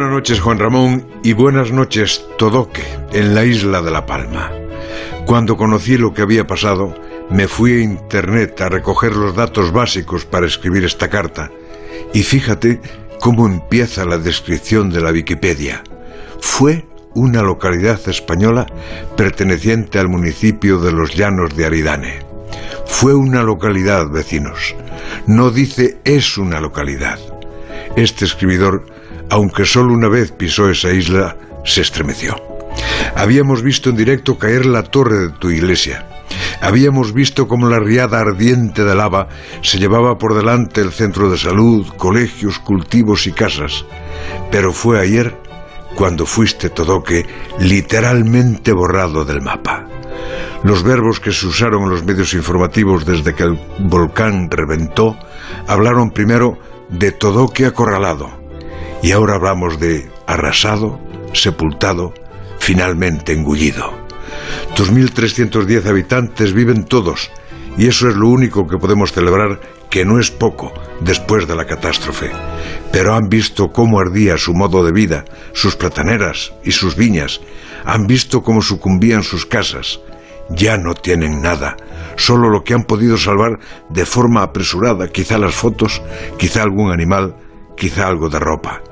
Buenas noches Juan Ramón y buenas noches Todoque en la isla de La Palma. Cuando conocí lo que había pasado, me fui a internet a recoger los datos básicos para escribir esta carta. Y fíjate cómo empieza la descripción de la Wikipedia. Fue una localidad española perteneciente al municipio de los Llanos de Aridane. Fue una localidad, vecinos. No dice es una localidad. Este escribidor aunque solo una vez pisó esa isla, se estremeció. Habíamos visto en directo caer la torre de tu iglesia. Habíamos visto cómo la riada ardiente de lava se llevaba por delante el centro de salud, colegios, cultivos y casas. Pero fue ayer cuando fuiste Todoque literalmente borrado del mapa. Los verbos que se usaron en los medios informativos desde que el volcán reventó hablaron primero de Todoque acorralado, y ahora hablamos de arrasado, sepultado, finalmente engullido. 2.310 habitantes viven todos, y eso es lo único que podemos celebrar, que no es poco después de la catástrofe. Pero han visto cómo ardía su modo de vida, sus plataneras y sus viñas, han visto cómo sucumbían sus casas. Ya no tienen nada, solo lo que han podido salvar de forma apresurada, quizá las fotos, quizá algún animal, quizá algo de ropa.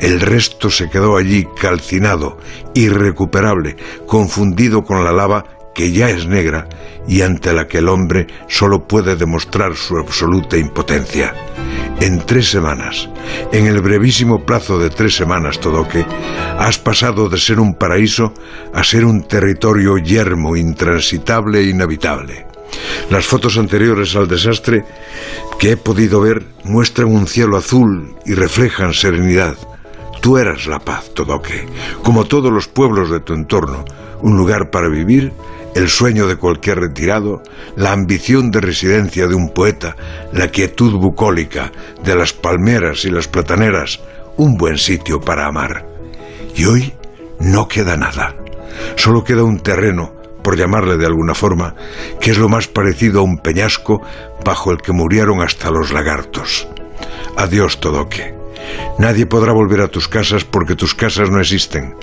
El resto se quedó allí calcinado, irrecuperable, confundido con la lava que ya es negra y ante la que el hombre solo puede demostrar su absoluta impotencia. En tres semanas, en el brevísimo plazo de tres semanas, Todoque, has pasado de ser un paraíso a ser un territorio yermo, intransitable e inhabitable. Las fotos anteriores al desastre que he podido ver muestran un cielo azul y reflejan serenidad. Tú eras la paz, Todoque, como todos los pueblos de tu entorno, un lugar para vivir, el sueño de cualquier retirado, la ambición de residencia de un poeta, la quietud bucólica de las palmeras y las plataneras, un buen sitio para amar. Y hoy no queda nada. Solo queda un terreno, por llamarle de alguna forma, que es lo más parecido a un peñasco bajo el que murieron hasta los lagartos. Adiós, Todoque. Nadie podrá volver a tus casas porque tus casas no existen.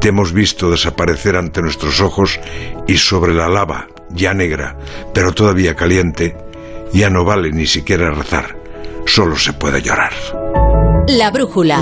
Te hemos visto desaparecer ante nuestros ojos y sobre la lava, ya negra, pero todavía caliente, ya no vale ni siquiera rezar, solo se puede llorar. La brújula.